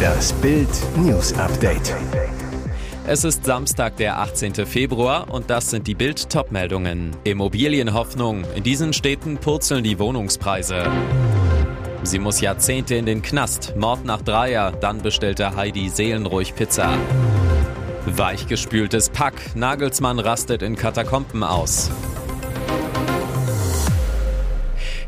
Das Bild News Update. Es ist Samstag, der 18. Februar und das sind die Bild Topmeldungen. Immobilienhoffnung. In diesen Städten purzeln die Wohnungspreise. Sie muss Jahrzehnte in den Knast. Mord nach Dreier. Dann bestellte Heidi seelenruhig Pizza. Weichgespültes Pack. Nagelsmann rastet in Katakomben aus.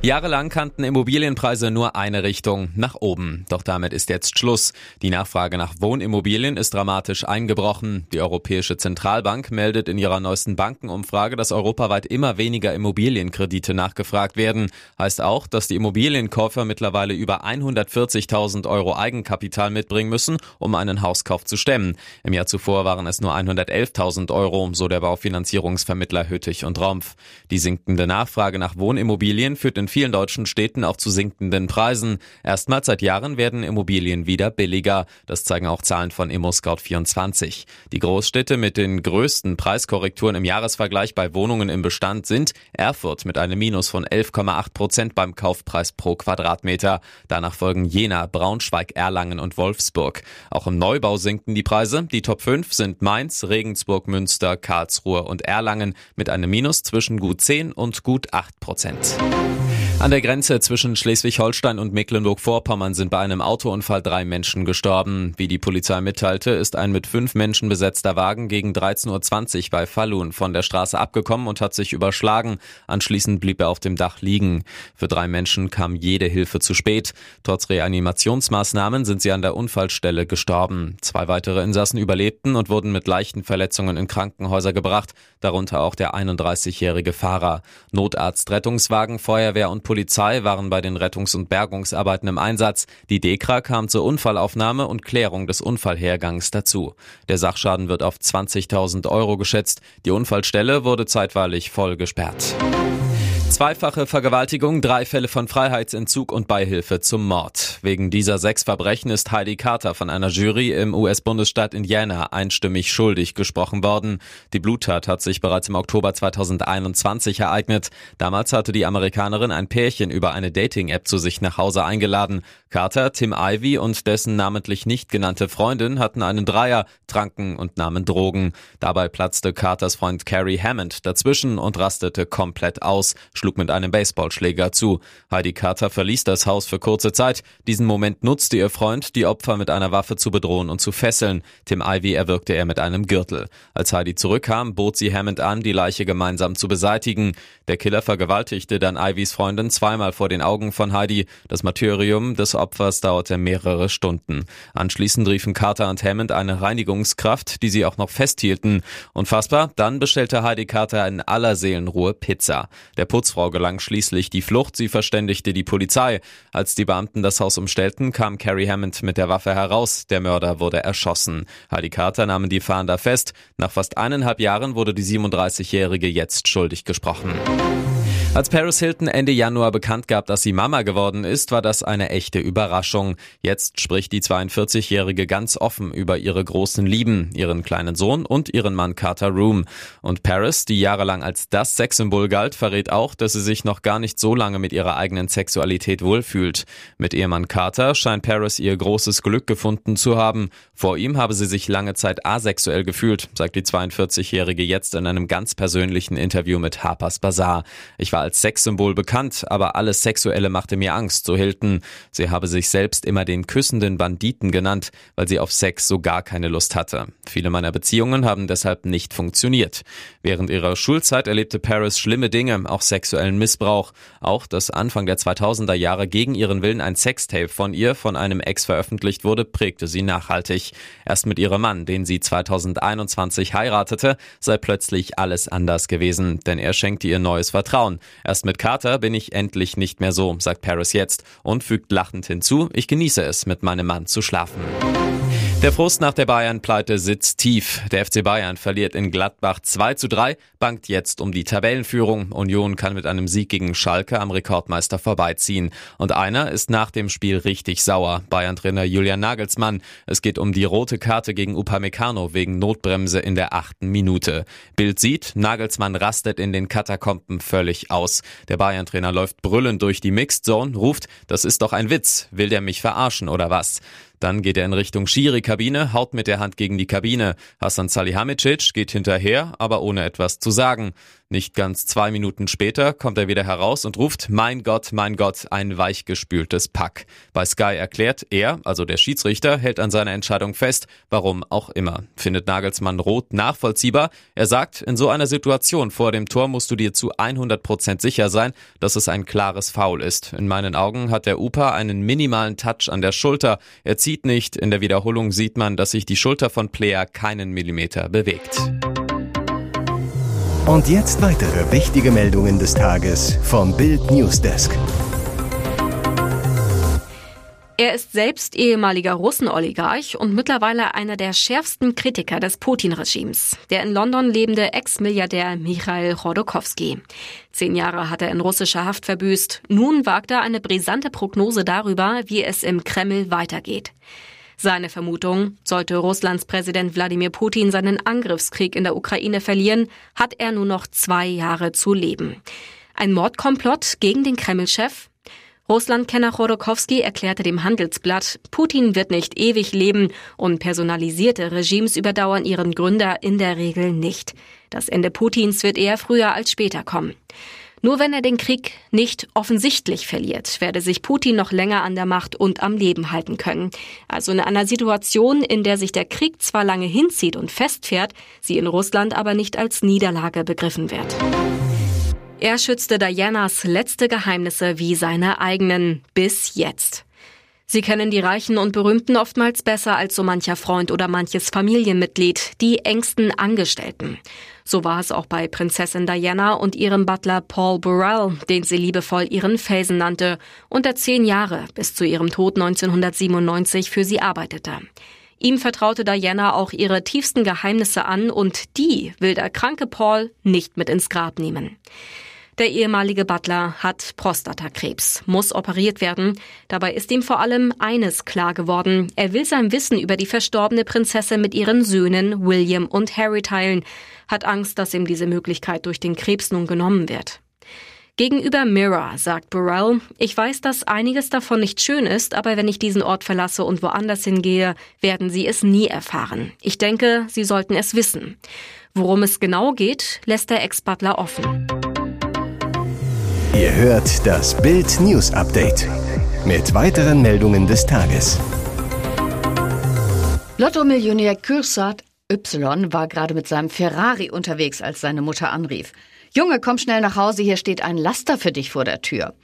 Jahrelang kannten Immobilienpreise nur eine Richtung, nach oben. Doch damit ist jetzt Schluss. Die Nachfrage nach Wohnimmobilien ist dramatisch eingebrochen. Die Europäische Zentralbank meldet in ihrer neuesten Bankenumfrage, dass europaweit immer weniger Immobilienkredite nachgefragt werden. Heißt auch, dass die Immobilienkäufer mittlerweile über 140.000 Euro Eigenkapital mitbringen müssen, um einen Hauskauf zu stemmen. Im Jahr zuvor waren es nur 111.000 Euro, so der Baufinanzierungsvermittler Hüttich und Rompf. Die sinkende Nachfrage nach Wohnimmobilien führt in vielen deutschen Städten auch zu sinkenden Preisen. Erstmals seit Jahren werden Immobilien wieder billiger. Das zeigen auch Zahlen von ImmoScout24. Die Großstädte mit den größten Preiskorrekturen im Jahresvergleich bei Wohnungen im Bestand sind Erfurt mit einem Minus von 11,8 Prozent beim Kaufpreis pro Quadratmeter. Danach folgen Jena, Braunschweig, Erlangen und Wolfsburg. Auch im Neubau sinken die Preise. Die Top 5 sind Mainz, Regensburg, Münster, Karlsruhe und Erlangen mit einem Minus zwischen gut 10 und gut 8 Prozent. An der Grenze zwischen Schleswig-Holstein und Mecklenburg-Vorpommern sind bei einem Autounfall drei Menschen gestorben. Wie die Polizei mitteilte, ist ein mit fünf Menschen besetzter Wagen gegen 13.20 Uhr bei Falun von der Straße abgekommen und hat sich überschlagen. Anschließend blieb er auf dem Dach liegen. Für drei Menschen kam jede Hilfe zu spät. Trotz Reanimationsmaßnahmen sind sie an der Unfallstelle gestorben. Zwei weitere Insassen überlebten und wurden mit leichten Verletzungen in Krankenhäuser gebracht, darunter auch der 31-jährige Fahrer. Notarzt, Rettungswagen, Feuerwehr und Polizei waren bei den Rettungs- und Bergungsarbeiten im Einsatz. Die DEKRA kam zur Unfallaufnahme und Klärung des Unfallhergangs dazu. Der Sachschaden wird auf 20.000 Euro geschätzt. Die Unfallstelle wurde zeitweilig voll gesperrt. Zweifache Vergewaltigung, drei Fälle von Freiheitsentzug und Beihilfe zum Mord. Wegen dieser sechs Verbrechen ist Heidi Carter von einer Jury im US-Bundesstaat Indiana einstimmig schuldig gesprochen worden. Die Bluttat hat sich bereits im Oktober 2021 ereignet. Damals hatte die Amerikanerin ein Pärchen über eine Dating-App zu sich nach Hause eingeladen. Carter, Tim Ivy und dessen namentlich nicht genannte Freundin hatten einen Dreier, tranken und nahmen Drogen. Dabei platzte Carters Freund Carrie Hammond dazwischen und rastete komplett aus schlug mit einem Baseballschläger zu. Heidi Carter verließ das Haus für kurze Zeit. Diesen Moment nutzte ihr Freund, die Opfer mit einer Waffe zu bedrohen und zu fesseln. Tim Ivy erwürgte er mit einem Gürtel. Als Heidi zurückkam, bot sie Hammond an, die Leiche gemeinsam zu beseitigen. Der Killer vergewaltigte dann Ivys Freundin zweimal vor den Augen von Heidi. Das Martyrium des Opfers dauerte mehrere Stunden. Anschließend riefen Carter und Hammond eine Reinigungskraft, die sie auch noch festhielten. Unfassbar, dann bestellte Heidi Carter in aller Seelenruhe Pizza. Der Putz Putzfrau gelang schließlich die Flucht. Sie verständigte die Polizei. Als die Beamten das Haus umstellten, kam Carrie Hammond mit der Waffe heraus. Der Mörder wurde erschossen. Heidi Carter nahmen die Fahnder fest. Nach fast eineinhalb Jahren wurde die 37-Jährige jetzt schuldig gesprochen. Als Paris Hilton Ende Januar bekannt gab, dass sie Mama geworden ist, war das eine echte Überraschung. Jetzt spricht die 42-Jährige ganz offen über ihre großen Lieben, ihren kleinen Sohn und ihren Mann Carter Room. Und Paris, die jahrelang als das Sexsymbol galt, verrät auch, dass sie sich noch gar nicht so lange mit ihrer eigenen Sexualität wohlfühlt. Mit Ehemann Carter scheint Paris ihr großes Glück gefunden zu haben. Vor ihm habe sie sich lange Zeit asexuell gefühlt, sagt die 42-Jährige jetzt in einem ganz persönlichen Interview mit Harper's Bazaar. Ich war als Sexsymbol bekannt, aber alles Sexuelle machte mir Angst, so Hilton. Sie habe sich selbst immer den küssenden Banditen genannt, weil sie auf Sex so gar keine Lust hatte. Viele meiner Beziehungen haben deshalb nicht funktioniert. Während ihrer Schulzeit erlebte Paris schlimme Dinge, auch sexuellen Missbrauch. Auch dass Anfang der 2000er Jahre gegen ihren Willen ein Sextape von ihr von einem Ex veröffentlicht wurde, prägte sie nachhaltig. Erst mit ihrem Mann, den sie 2021 heiratete, sei plötzlich alles anders gewesen, denn er schenkte ihr neues Vertrauen. Erst mit Carter bin ich endlich nicht mehr so, sagt Paris jetzt und fügt lachend hinzu, ich genieße es, mit meinem Mann zu schlafen. Der Frust nach der Bayern-Pleite sitzt tief. Der FC Bayern verliert in Gladbach 2 zu 3, bangt jetzt um die Tabellenführung. Union kann mit einem Sieg gegen Schalke am Rekordmeister vorbeiziehen. Und einer ist nach dem Spiel richtig sauer. Bayern-Trainer Julian Nagelsmann. Es geht um die rote Karte gegen Upamecano wegen Notbremse in der achten Minute. Bild sieht, Nagelsmann rastet in den Katakomben völlig aus. Der Bayern-Trainer läuft brüllend durch die Mixed Zone, ruft, das ist doch ein Witz. Will der mich verarschen oder was? Dann geht er in Richtung Schiri-Kabine, haut mit der Hand gegen die Kabine. Hassan Salihamidzic geht hinterher, aber ohne etwas zu sagen. Nicht ganz zwei Minuten später kommt er wieder heraus und ruft, mein Gott, mein Gott, ein weichgespültes Pack. Bei Sky erklärt, er, also der Schiedsrichter, hält an seiner Entscheidung fest, warum auch immer. Findet Nagelsmann rot nachvollziehbar. Er sagt, in so einer Situation vor dem Tor musst du dir zu 100 Prozent sicher sein, dass es ein klares Foul ist. In meinen Augen hat der Upa einen minimalen Touch an der Schulter. Er zieht nicht. In der Wiederholung sieht man, dass sich die Schulter von Player keinen Millimeter bewegt. Und jetzt weitere wichtige Meldungen des Tages vom Bild Newsdesk. Er ist selbst ehemaliger Russenoligarch und mittlerweile einer der schärfsten Kritiker des Putin-Regimes, der in London lebende Ex-Milliardär Michail Chodorkowski. Zehn Jahre hat er in russischer Haft verbüßt. Nun wagt er eine brisante Prognose darüber, wie es im Kreml weitergeht. Seine Vermutung, sollte Russlands Präsident Wladimir Putin seinen Angriffskrieg in der Ukraine verlieren, hat er nur noch zwei Jahre zu leben. Ein Mordkomplott gegen den Kreml-Chef? Russlandkenner Chodorkowski erklärte dem Handelsblatt, Putin wird nicht ewig leben und personalisierte Regimes überdauern ihren Gründer in der Regel nicht. Das Ende Putins wird eher früher als später kommen. Nur wenn er den Krieg nicht offensichtlich verliert, werde sich Putin noch länger an der Macht und am Leben halten können. Also in einer Situation, in der sich der Krieg zwar lange hinzieht und festfährt, sie in Russland aber nicht als Niederlage begriffen wird. Er schützte Dianas letzte Geheimnisse wie seine eigenen bis jetzt. Sie kennen die Reichen und Berühmten oftmals besser als so mancher Freund oder manches Familienmitglied, die engsten Angestellten. So war es auch bei Prinzessin Diana und ihrem Butler Paul Burrell, den sie liebevoll ihren Felsen nannte und der zehn Jahre bis zu ihrem Tod 1997 für sie arbeitete. Ihm vertraute Diana auch ihre tiefsten Geheimnisse an und die will der kranke Paul nicht mit ins Grab nehmen. Der ehemalige Butler hat Prostatakrebs, muss operiert werden. Dabei ist ihm vor allem eines klar geworden. Er will sein Wissen über die verstorbene Prinzessin mit ihren Söhnen William und Harry teilen, hat Angst, dass ihm diese Möglichkeit durch den Krebs nun genommen wird. Gegenüber Mirror sagt Burrell, ich weiß, dass einiges davon nicht schön ist, aber wenn ich diesen Ort verlasse und woanders hingehe, werden Sie es nie erfahren. Ich denke, Sie sollten es wissen. Worum es genau geht, lässt der Ex-Butler offen. Ihr hört das Bild News Update mit weiteren Meldungen des Tages. Lotto-Millionär Kürsat Y war gerade mit seinem Ferrari unterwegs, als seine Mutter anrief. Junge, komm schnell nach Hause, hier steht ein Laster für dich vor der Tür.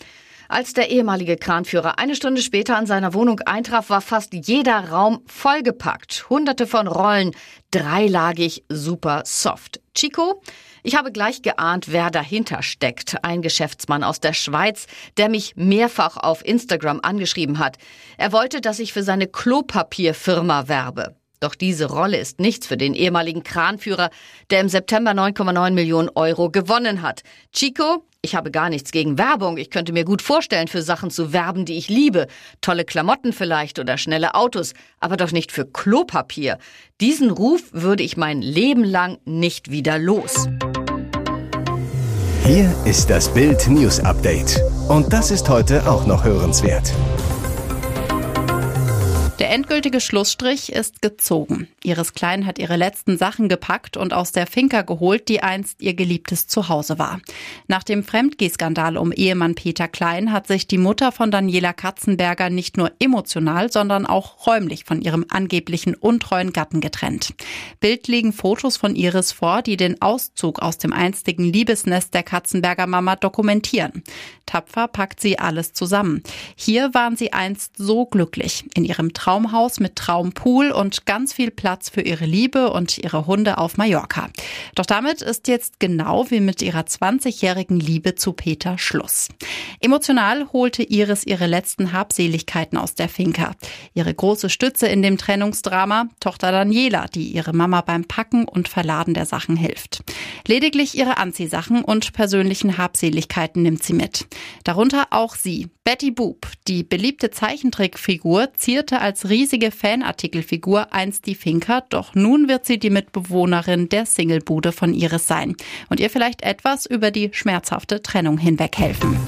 Als der ehemalige Kranführer eine Stunde später an seiner Wohnung eintraf, war fast jeder Raum vollgepackt. Hunderte von Rollen, dreilagig, super soft. Chico ich habe gleich geahnt, wer dahinter steckt. Ein Geschäftsmann aus der Schweiz, der mich mehrfach auf Instagram angeschrieben hat. Er wollte, dass ich für seine Klopapierfirma werbe. Doch diese Rolle ist nichts für den ehemaligen Kranführer, der im September 9,9 Millionen Euro gewonnen hat. Chico, ich habe gar nichts gegen Werbung. Ich könnte mir gut vorstellen, für Sachen zu werben, die ich liebe. Tolle Klamotten vielleicht oder schnelle Autos, aber doch nicht für Klopapier. Diesen Ruf würde ich mein Leben lang nicht wieder los. Hier ist das Bild News Update. Und das ist heute auch noch hörenswert. Endgültige Schlussstrich ist gezogen. Iris Klein hat ihre letzten Sachen gepackt und aus der Finca geholt, die einst ihr geliebtes Zuhause war. Nach dem Fremdgehskandal um Ehemann Peter Klein hat sich die Mutter von Daniela Katzenberger nicht nur emotional, sondern auch räumlich von ihrem angeblichen untreuen Gatten getrennt. Bild liegen Fotos von Iris vor, die den Auszug aus dem einstigen Liebesnest der Katzenberger Mama dokumentieren. Tapfer packt sie alles zusammen. Hier waren sie einst so glücklich. In ihrem Traum Traumhaus mit Traumpool und ganz viel Platz für ihre Liebe und ihre Hunde auf Mallorca. Doch damit ist jetzt genau wie mit ihrer 20-jährigen Liebe zu Peter Schluss. Emotional holte Iris ihre letzten Habseligkeiten aus der Finca. Ihre große Stütze in dem Trennungsdrama, Tochter Daniela, die ihre Mama beim Packen und Verladen der Sachen hilft. Lediglich ihre Anziehsachen und persönlichen Habseligkeiten nimmt sie mit. Darunter auch sie, Betty Boop, die beliebte Zeichentrickfigur, zierte als riesige Fanartikelfigur einst die Finca, doch nun wird sie die Mitbewohnerin der Singlebude von Iris sein und ihr vielleicht etwas über die schmerzhafte Trennung hinweg helfen.